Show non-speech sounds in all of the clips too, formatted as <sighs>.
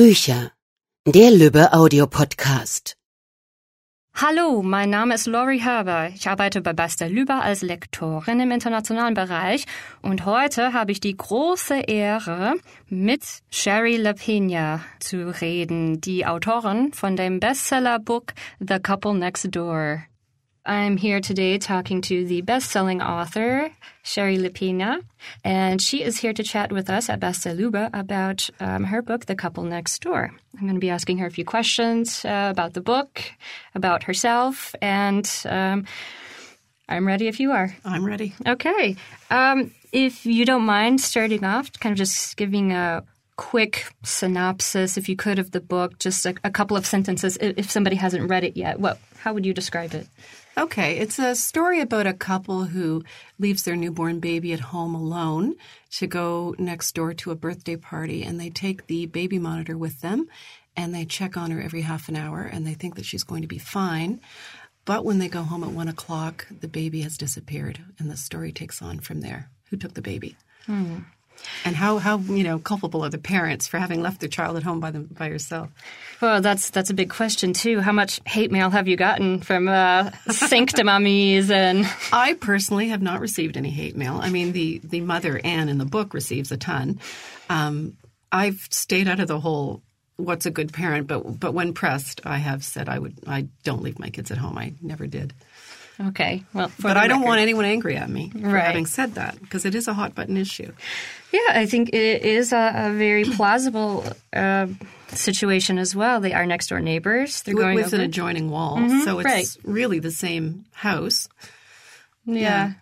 Bücher. Der Lübbe Audiopodcast. Hallo, mein Name ist Lori Herber. Ich arbeite bei Basta Lüber als Lektorin im internationalen Bereich und heute habe ich die große Ehre, mit Sherry LaPena zu reden, die Autorin von dem Bestseller-Book The Couple Next Door. I'm here today talking to the best-selling author, Shari Lapena, and she is here to chat with us at Bastei Lübbe about um, her book, The Couple Next Door. I'm going to be asking her a few questions uh, about the book, about herself, and um, I'm ready if you are. I'm ready. Okay. Um, if you don't mind starting off, kind of just giving a quick synopsis, if you could, of the book, just a, a couple of sentences, if, if somebody hasn't read it yet. What? How would you describe it? Okay, it's a story about a couple who leaves their newborn baby at home alone to go next door to a birthday party, and they take the baby monitor with them and they check on her every half an hour and they think that she's going to be fine. But when they go home at one o'clock, the baby has disappeared, and the story takes on from there. Who took the baby? Hmm. And how, how you know culpable are the parents for having left their child at home by them by yourself? Well, that's that's a big question too. How much hate mail have you gotten from uh, sanctimummies and? <laughs> I personally have not received any hate mail. I mean, the the mother Anne in the book receives a ton. Um, I've stayed out of the whole what's a good parent, but but when pressed, I have said I would I don't leave my kids at home. I never did. Okay, well, but I don't want anyone angry at me for Right. having said that because it is a hot button issue. Yeah, I think it is a, a very plausible uh, situation as well. They are next door neighbors. They're going with over. an adjoining wall, so it's right. really the same house. Yeah.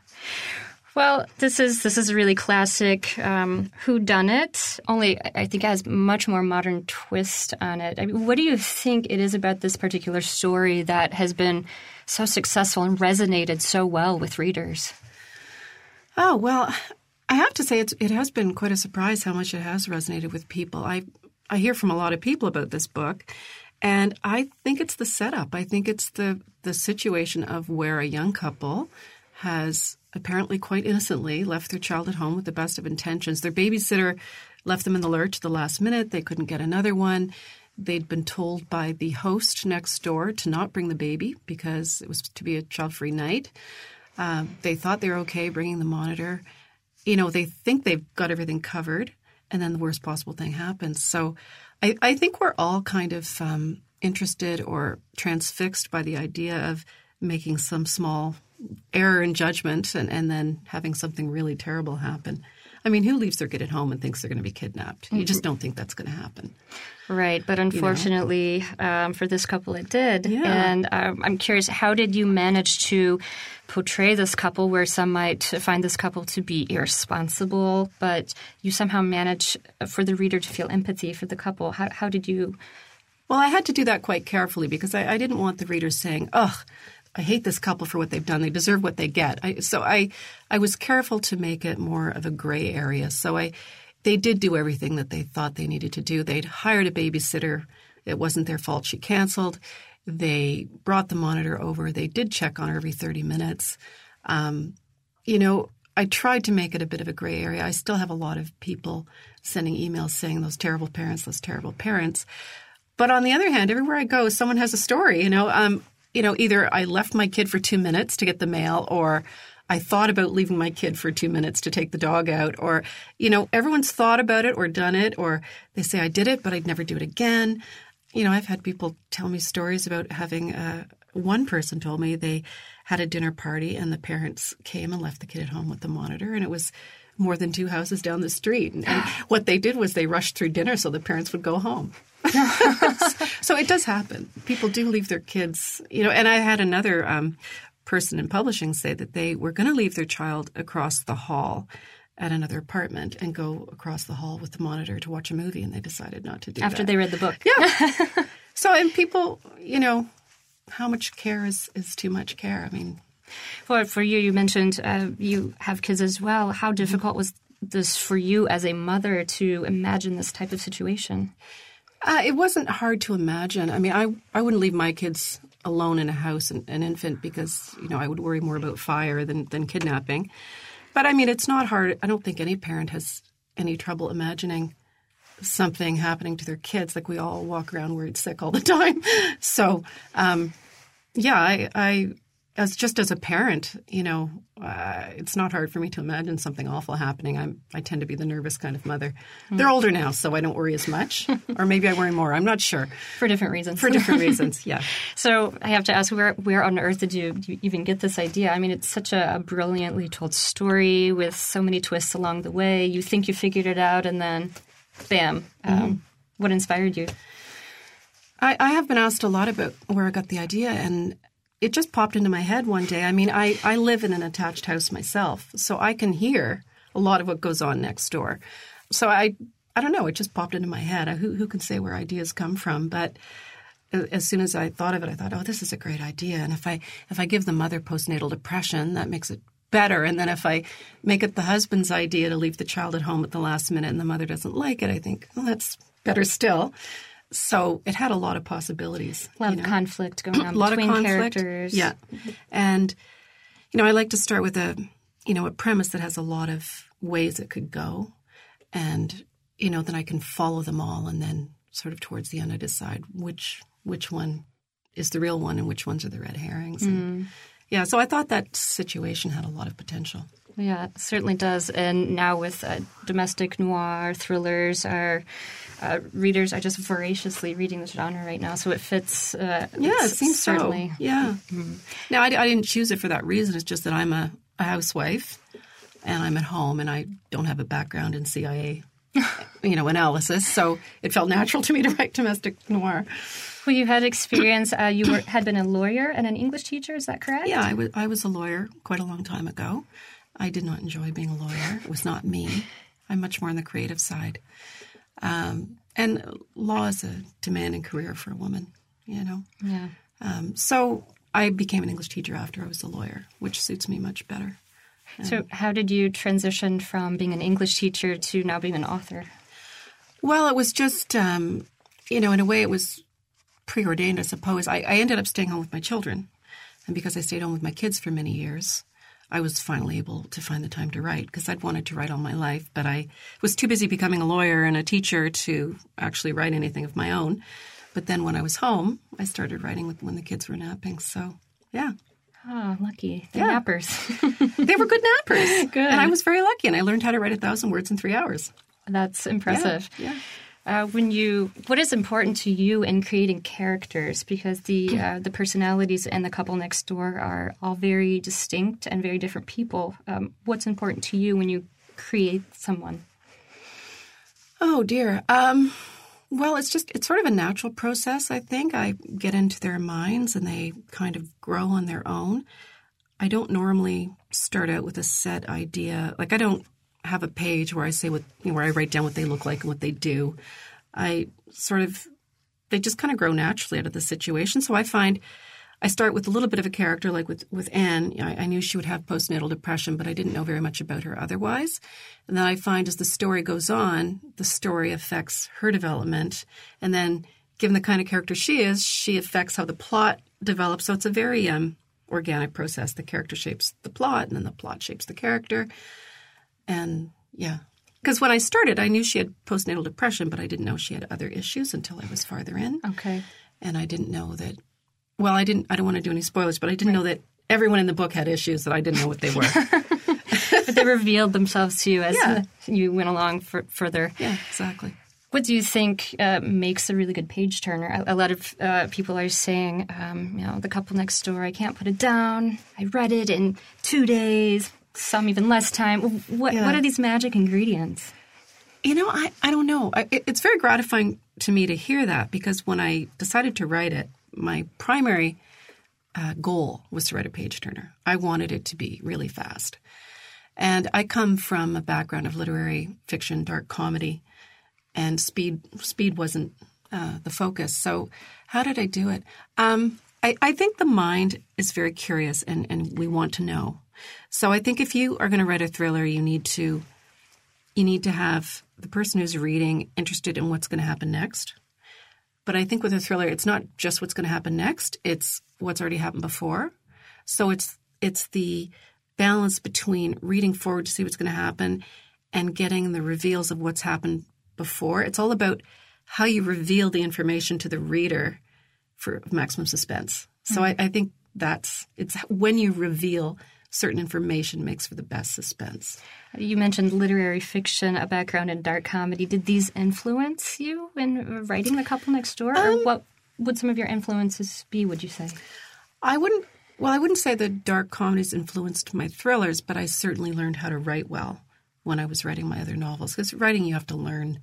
Well, this is this is a really classic um, who done it. Only I think it has much more modern twist on it. I mean, what do you think it is about this particular story that has been so successful and resonated so well with readers? Oh well, I have to say it has been quite a surprise how much it has resonated with people. I I hear from a lot of people about this book, and I think it's the setup. I think it's the the situation of where a young couple has apparently quite innocently left their child at home with the best of intentions. Their babysitter left them in the lurch at the last minute. They couldn't get another one. They'd been told by the host next door to not bring the baby because it was to be a child free night. Um, they thought they were okay bringing the monitor. You know, they think they've got everything covered, and then the worst possible thing happens. So I, I think we're all kind of um, interested or transfixed by the idea of making some small error in judgment and, and then having something really terrible happen. I mean, who leaves their kid at home and thinks they're going to be kidnapped? You just don't think that's going to happen. Right, but unfortunately um, for this couple, it did. Yeah. And um, I'm curious, how did you manage to portray this couple where some might find this couple to be irresponsible, but you somehow manage for the reader to feel empathy for the couple? How, how did you? Well, I had to do that quite carefully because I, I didn't want the readers saying, "Ugh, I hate this couple for what they've done. They deserve what they get." I, so I, I was careful to make it more of a gray area. So I, they did do everything that they thought they needed to do. They'd hired a babysitter. It wasn't their fault she canceled. They brought the monitor over. They did check on her every thirty minutes. Um, you know, I tried to make it a bit of a gray area. I still have a lot of people sending emails saying those terrible parents, those terrible parents. But on the other hand, everywhere I go, someone has a story. You know, um, you know, either I left my kid for two minutes to get the mail, or I thought about leaving my kid for two minutes to take the dog out, or you know, everyone's thought about it or done it, or they say I did it, but I'd never do it again. You know, I've had people tell me stories about having. Uh, one person told me they had a dinner party and the parents came and left the kid at home with the monitor, and it was more than two houses down the street. And, and <sighs> what they did was they rushed through dinner so the parents would go home. <laughs> so it does happen. People do leave their kids, you know. And I had another um, person in publishing say that they were going to leave their child across the hall at another apartment and go across the hall with the monitor to watch a movie, and they decided not to do After that. After they read the book. yeah. <laughs> so and people, you know, how much care is is too much care? I mean, For, for you, you mentioned uh, you have kids as well. How difficult was this for you as a mother to imagine this type of situation? Uh, it wasn't hard to imagine. I mean, I I wouldn't leave my kids alone in a house, an, an infant, because you know I would worry more about fire than than kidnapping. But I mean, it's not hard. I don't think any parent has any trouble imagining something happening to their kids. Like we all walk around worried sick all the <laughs> time. So, um, yeah, I, I, as just as a parent, you know, uh, it's not hard for me to imagine something awful happening. I'm, I tend to be the nervous kind of mother. They're older now, so I don't worry as much, <laughs> or maybe I worry more. I'm not sure. For different reasons. For different reasons, <laughs> yeah. So I have to ask, where where on earth did you, you even get this idea? I mean, it's such a, a brilliantly told story with so many twists along the way. You think you figured it out, and then, bam! Um, What inspired you? I, I have been asked a lot about where I got the idea, and it just popped into my head one day. I mean, I, I live in an attached house myself, so I can hear a lot of what goes on next door. So I I don't know, it just popped into my head. Who who can say where ideas come from? But as soon as I thought of it, I thought, oh, this is a great idea. And if I if I give the mother postnatal depression, that makes it better. And then if I make it the husband's idea to leave the child at home at the last minute and the mother doesn't like it, I think, well, that's better still. So it had a lot of possibilities. A lot you of know. conflict going <clears throat> on a lot between of conflict. characters. Yeah, and you know, I like to start with a you know a premise that has a lot of ways it could go, and you know, then I can follow them all, and then sort of towards the end, I decide which which one is the real one and which ones are the red herrings. And, yeah, so I thought that situation had a lot of potential. Yeah, it certainly does. And now with uh, domestic noir thrillers, our uh, readers are just voraciously reading this genre right now. So it fits. Uh, Yeah, it seems certainly. so. Yeah. Now, I, I didn't choose it for that reason. It's just that I'm a, a housewife and I'm at home and I don't have a background in CIA, <laughs> you know, analysis. So it felt natural to me to write domestic noir. Well, you had experience. Uh, you were, had been a lawyer and an English teacher. Is that correct? Yeah, I was, I was a lawyer quite a long time ago. I did not enjoy being a lawyer. It was not me. I'm much more on the creative side. Um, and law is a demanding career for a woman, you know. Yeah. Um, so I became an English teacher after I was a lawyer, which suits me much better. So, how did you transition from being an English teacher to now being an author? Well, it was just, um, you know, in a way it was preordained, I suppose. I, I ended up staying home with my children. And because I stayed home with my kids for many years, I was finally able to find the time to write because I'd wanted to write all my life, but I was too busy becoming a lawyer and a teacher to actually write anything of my own. But then when I was home, I started writing with, when the kids were napping. So, yeah. Oh, lucky. The Yeah. nappers. <laughs> They were good nappers. <laughs> Good. And I was very lucky, and I learned how to write a thousand words in three hours. That's impressive. Yeah. Uh, when you, what is important to you in creating characters? Because the uh, the personalities and the couple next door are all very distinct and very different people. Um, what's important to you when you create someone? Oh dear. Um, well, it's just it's sort of a natural process. I think I get into their minds and they kind of grow on their own. I don't normally start out with a set idea. Like I don't have a page where I say what you know, where I write down what they look like and what they do. I sort of they just kind of grow naturally out of the situation. So I find I start with a little bit of a character, like with with Anne. I, I knew she would have postnatal depression, but I didn't know very much about her otherwise. And then I find as the story goes on, the story affects her development, and then given the kind of character she is, she affects how the plot develops. So it's a very um, organic process. The character shapes the plot, and then the plot shapes the character. And yeah. Because when I started, I knew she had postnatal depression, but I didn't know she had other issues until I was farther in Okay. and I didn't know that. Well, I didn't. I don't want to do any spoilers, but I didn't know that everyone in the book had issues that I didn't know what they were. <laughs> But they revealed themselves to you as Yeah. you went along for, further. yeah, exactly. What do you think uh, makes a really good page turner? A, a lot of uh, people are saying, um, you know, the couple next door, I can't put it down. I read it in two days, some even less time. What, Yeah. what are these magic ingredients? You know, I, I don't know. I, it, it's very gratifying to me to hear that because when I decided to write it, my primary uh, goal was to write a page turner. I wanted it to be really fast. And I come from a background of literary fiction, dark comedy, and speed speed wasn't uh, the focus. So, how did I do it? Um, I, I think the mind is very curious, and, and we want to know. So, I think if you are going to write a thriller, you need to you need to have the person who's reading interested in what's going to happen next. But I think with a thriller, it's not just what's going to happen next; it's what's already happened before. So it's it's the balance between reading forward to see what's going to happen and getting the reveals of what's happened before. It's all about how you reveal the information to the reader for maximum suspense. So hmm. I, I think that's it's when you reveal certain information makes for the best suspense. You mentioned literary fiction, a background in dark comedy. Did these influence you in writing The Couple Next Door? or um, what would some of your influences be, would you say? I wouldn't well, I wouldn't say the dark comedies influenced my thrillers, but I certainly learned how to write well when I was writing my other novels. Because writing you have to learn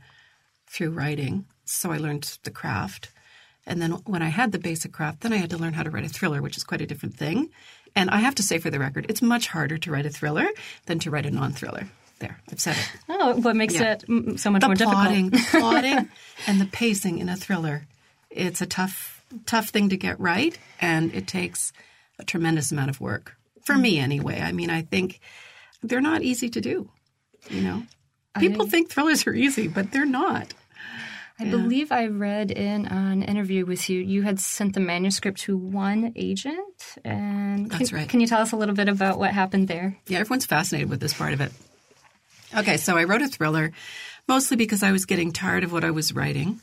through writing. So I learned the craft. And then when I had the basic craft, then I had to learn how to write a thriller, which is quite a different thing. And I have to say for the record, it's much harder to write a thriller than to write a non-thriller. There, I've said it. Oh, what makes Yeah. it so much The more plotting, difficult? the <laughs> plotting, and the pacing in a thriller. It's a tough, tough thing to get right, and it takes a tremendous amount of work for me, anyway. I mean, I think they're not easy to do. You know, people think thrillers are easy, but they're not. I believe I read in an interview with you, you had sent the manuscript to one agent. And That's can, right. Can you tell us a little bit about what happened there? Yeah, everyone's fascinated with this part of it. Okay, so I wrote a thriller mostly because I was getting tired of what I was writing.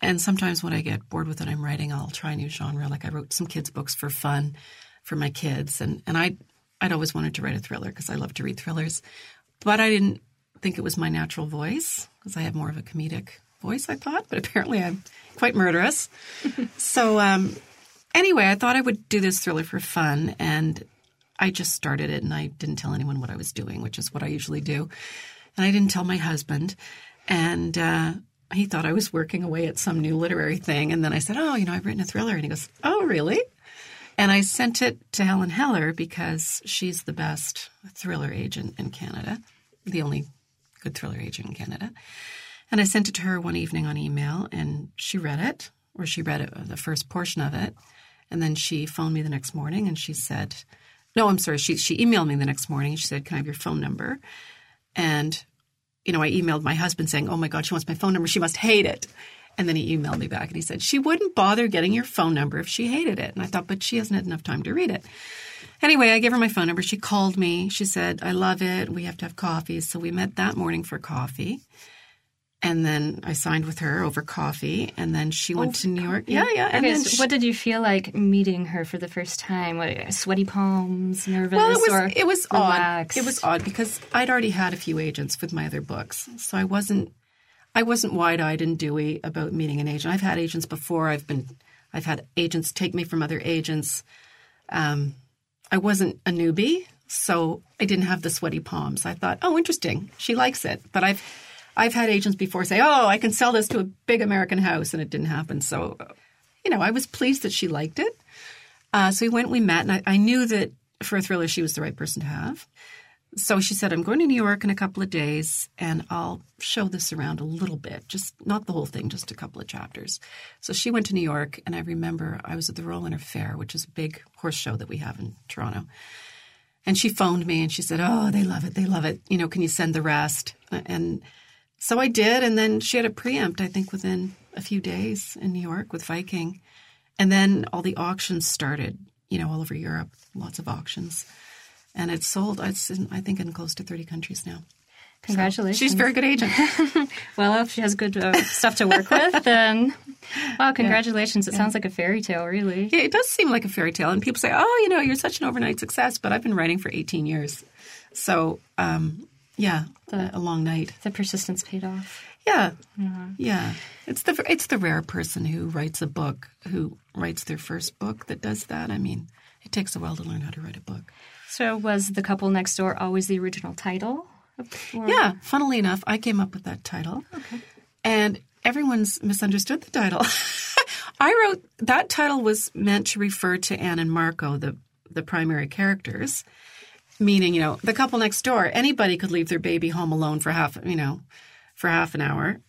And sometimes when I get bored with what I'm writing, I'll try a new genre. Like I wrote some kids' books for fun for my kids. And, and I, I'd always wanted to write a thriller because I love to read thrillers. But I didn't think it was my natural voice because I have more of a comedic voice, I thought. But apparently I'm quite murderous. <laughs> so um, anyway, I thought I would do this thriller for fun. And I just started it and I didn't tell anyone what I was doing, which is what I usually do. And I didn't tell my husband. And uh, he thought I was working away at some new literary thing. And then I said, Oh, you know, I've written a thriller. And he goes, Oh, really? And I sent it to Helen Heller because she's the best thriller agent in Canada, the only good thriller agent in Canada. And I sent it to her one evening on email, and she read it, or she read it, uh, the first portion of it. And then she phoned me the next morning and she said, No, I'm sorry. She, she emailed me the next morning. She said, Can I have your phone number? And, you know, I emailed my husband saying, Oh my God, she wants my phone number. She must hate it. And then he emailed me back and he said, She wouldn't bother getting your phone number if she hated it. And I thought, But she hasn't had enough time to read it. Anyway, I gave her my phone number. She called me. She said, I love it. We have to have coffee. So we met that morning for coffee. And then I signed with her over coffee. And then she went to New York. Yeah, yeah. And Okay, then so she- what did you feel like meeting her for the first time? What, sweaty palms, nervous, Well, it was it was relaxed? odd. It was odd because I'd already had a few agents with my other books, so I wasn't I wasn't wide eyed and dewy about meeting an agent. I've had agents before. I've been I've had agents take me from other agents. Um, I wasn't a newbie, so I didn't have the sweaty palms. I thought, oh, interesting, she likes it. But I've I've had agents before say, oh, I can sell this to a big American house, and it didn't happen. So, you know, I was pleased that she liked it. Uh, so we went, we met, and I, I knew that for a thriller, she was the right person to have. So she said, I'm going to New York in a couple of days, and I'll show this around a little bit, just not the whole thing, just a couple of chapters. So she went to New York, and I remember I was at the Winter Fair, which is a big horse show that we have in Toronto. And she phoned me and she said, Oh, they love it. They love it. You know, can you send the rest? And so I did. And then she had a preempt, I think, within a few days in New York with Viking. And then all the auctions started, you know, all over Europe, lots of auctions. And it sold, it's in, I think, in close to 30 countries now. Congratulations. She's a very good agent. <laughs> well. If she has good uh, stuff to work with, then wow, congratulations! It sounds like a fairy tale, really. yeah, it does seem like a fairy tale. And people say, oh, you know, you're such an overnight success. But I've been writing for 18 years. So, um, yeah, a long night. The persistence paid off. Yeah, mm-hmm. yeah. It's the it's the rare person who writes a book, who writes their first book, that does that. I mean, it takes a while to learn how to write a book. So, was the couple next door always the original title? Or- Yeah, funnily enough, I came up with that title, okay. and everyone's misunderstood the title. <laughs> I wrote that title was meant to refer to Anne and Marco, the the primary characters, meaning you know the couple next door. Anybody could leave their baby home alone for half you know for half an hour,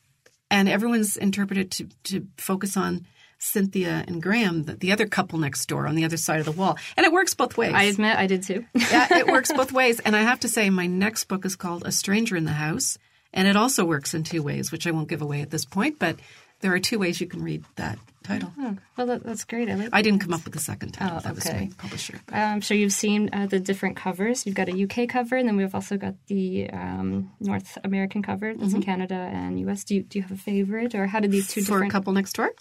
and everyone's interpreted to to focus on Cynthia and Graham, the, the other couple next door on the other side of the wall, and it works both ways. I admit I did too. yeah, it <laughs> works both ways. And I have to say, my next book is called A Stranger in the House, and it also works in two ways, which I won't give away at this point. But there are two ways you can read that title. Oh, well, that, that's great. I like. I didn't come up with the second title. Oh, That was my publisher. I'm sure you've seen uh, the different covers. You've got a UK cover, and then we've also got the um, North American cover that's in Canada and US. Do you, do you have a favorite, or how did these two for different? a couple next door.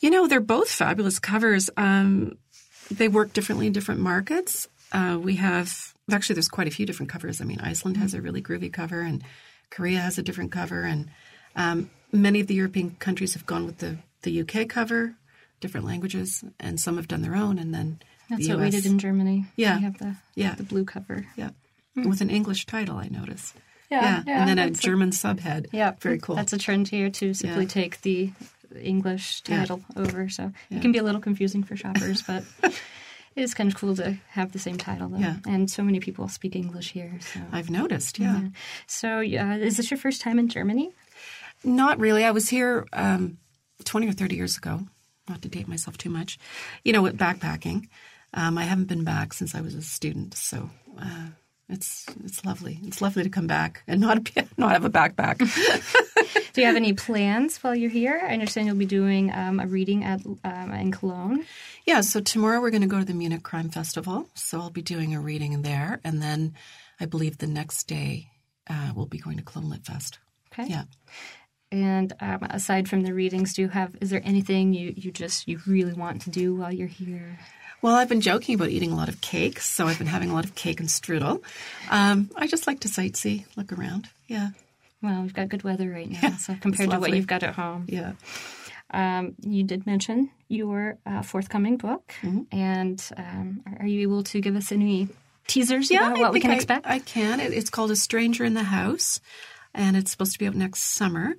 You know, they're both fabulous covers. Um, they work differently in different markets. Uh, we have actually there's quite a few different covers. I mean, Iceland has a really groovy cover, and Korea has a different cover, and um, many of the European countries have gone with the the UK cover, different languages, and some have done their own, and then That's the what we did in Germany. Yeah. we have the Yeah. the blue cover. yeah, with an English title. I notice. Yeah, yeah, and then a that's a- German subhead. Yeah, very cool. That's a trend here to simply Yeah. take the English Yeah. title over. So Yeah. it can be a little confusing for shoppers, but <laughs> it is kind of cool to have the same title. Though. Yeah. and so many people speak English here. So. I've noticed. yeah. So, uh, is this your first time in Germany? Not really. I was here um, 20 or 30 years ago, not to date myself too much, you know, with backpacking. Um, I haven't been back since I was a student, so uh, it's it's lovely. It's lovely to come back and not be, <laughs> not have a backpack. <laughs> Do you have any plans while you're here? I understand you'll be doing um, a reading at um, in Cologne. yeah, so tomorrow we're going to go to the Munich Crime Festival, so I'll be doing a reading there, and then I believe the next day uh, we'll be going to Cologne Lit Fest. Okay. Yeah. And um, aside from the readings, do you have? Is there anything you you just you really want to do while you're here? Well, I've been joking about eating a lot of cake, so I've been having a lot of cake and strudel. Um, I just like to sightsee, look around. Yeah, Well, we've got good weather right now, so compared to what you've got at home. yeah. Um, you did mention your uh, forthcoming book, Mm-hmm. and um, are you able to give us any teasers about what we can I- expect? I can. It, it's called A Stranger in the House, and it's supposed to be out next summer.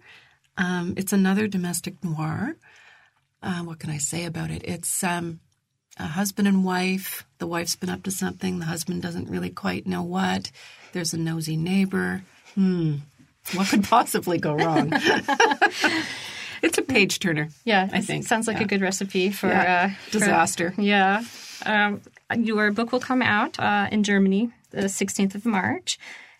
Um, it's another domestic noir. Uh, what can I say about it? It's um, a husband and wife. The wife's been up to something. The husband doesn't really quite know what. There's a nosy neighbor. Hmm. What could <laughs> possibly go wrong? <laughs> it's a page turner. yeah, I think. sounds like Yeah. a good recipe for Yeah. uh, for- Disaster. yeah, um, your book will come out uh, in Germany the 16th of March.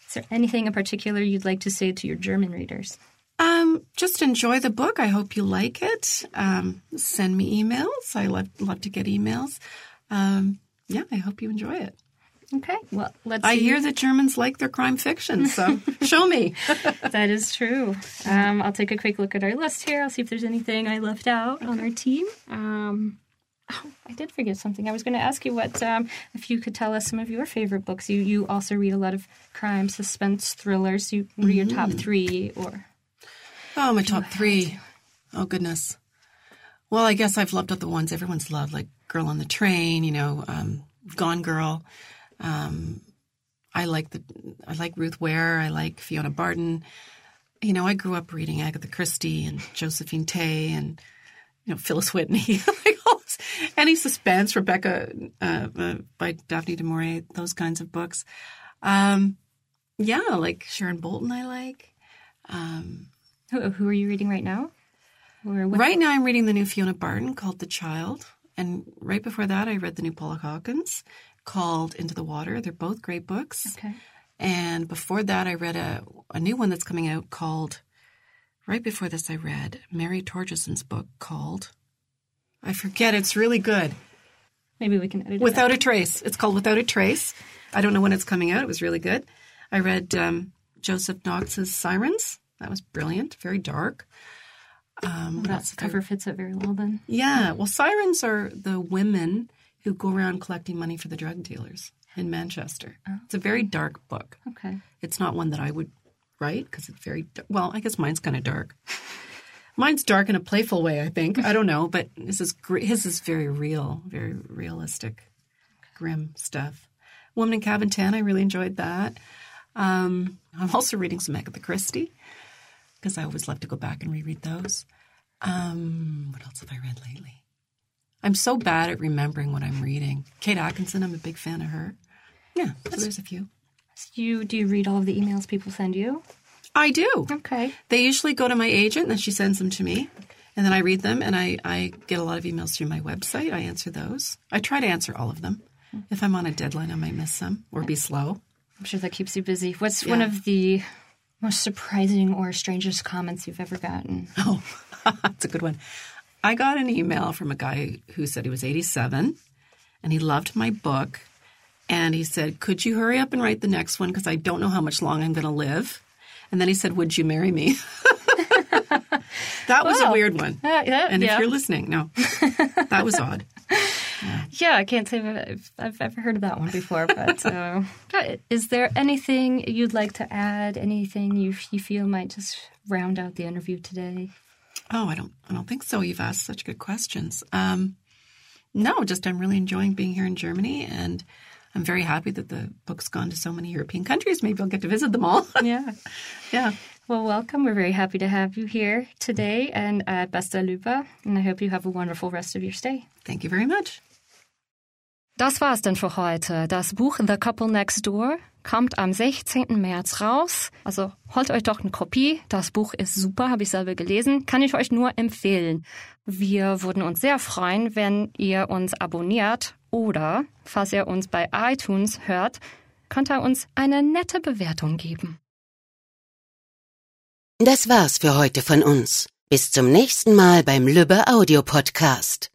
Is there anything in particular you'd like to say to your German readers? Um, just enjoy the book. I hope you like it. Um, send me emails. I love love to get emails. Um, yeah, I hope you enjoy it. Okay, well, let's. I see. hear that Germans like their crime fiction, so <laughs> show me. <laughs> That is true. Um, I'll take a quick look at our list here. I'll see if there's anything I left out on our team. Um, oh, I did forget something. I was going to ask you what um, if you could tell us some of your favorite books. You you also read a lot of crime, suspense, thrillers. You what are your top three or Oh, my top three. Oh goodness. Well, I guess I've loved all the ones everyone's loved, like Girl on the Train. You know, um, Gone Girl. Um, I like the I like Ruth Ware. I like Fiona Barton. You know, I grew up reading Agatha Christie and Josephine Tey and you know Phyllis Whitney. <laughs> like all this, any suspense, Rebecca uh, uh, by Daphne du Maurier, those kinds of books. Um, yeah, like Sharon Bolton. I like. Um, who, who are you reading right now? Right now, I'm reading the new Fiona Barton called The Child. And right before that, I read the new Paula Hawkins called Into the Water. They're both great books. Okay. And before that, I read a, a new one that's coming out called, right before this, I read Mary Torjussen's book called, I forget, it's really good. Maybe we can edit it. Without a Trace. It's called Without a Trace. I don't know when it's coming out. It was really good. I read um, Joseph Knox's Sirens. That was brilliant, very dark. Um, what That else did I cover fits it very well then. Yeah, well, sirens are the women who go around collecting money for the drug dealers in Manchester. It's a very dark book. Okay. It's not one that I would write because it's very well. I guess mine's kind of dark. Mine's dark in a playful way. I think I don't know, but this is his is very real, very realistic, grim stuff. Woman in Cabin Ten. I really enjoyed that. Um, I'm also reading some Agatha Christie because I always love to go back and reread those. Um, what else have I read lately? I'm so bad at remembering what I'm reading. Kate Atkinson, I'm a big fan of her. Yeah, so there's a few. You do you read all of the emails people send you? I do. Okay. They usually go to my agent and then she sends them to me. And then I read them and I, I get a lot of emails through my website. I answer those. I try to answer all of them. Hmm. If I'm on a deadline, I might miss some or be slow. I'm sure that keeps you busy. What's one of the most surprising or strangest comments you've ever gotten? <laughs> Oh, <laughs> That's a good one. I got an email from a guy who said he was 87 and he loved my book. And he said, Could you hurry up and write the next one? Because I don't know how much long I'm going to live. And then he said, Would you marry me? <laughs> that was a weird one. Uh, yeah, And yeah. if you're listening, no, <laughs> that was odd. Yeah, I can't say I've, I've ever heard of that one before. But uh, <laughs> is there anything you'd like to add? Anything you you feel might just round out the interview today? Oh, I don't, I don't think so. You've asked such good questions. Um, no, just I'm really enjoying being here in Germany, and I'm very happy that the book's gone to so many European countries. Maybe I'll get to visit them all. <laughs> Yeah. yeah. Well, welcome. We're very happy to have you here today and at Besta Lupa. And I hope you have a wonderful rest of your stay. Thank you very much. Das war's denn für heute. Das Buch The Couple Next Door kommt am 16. März raus. Also holt euch doch eine Kopie. Das Buch ist super, habe ich selber gelesen. Kann ich euch nur empfehlen. Wir würden uns sehr freuen, wenn ihr uns abonniert oder, falls ihr uns bei iTunes hört, könnt ihr uns eine nette Bewertung geben. Das war's für heute von uns. Bis zum nächsten Mal beim Lübbe Audio Podcast.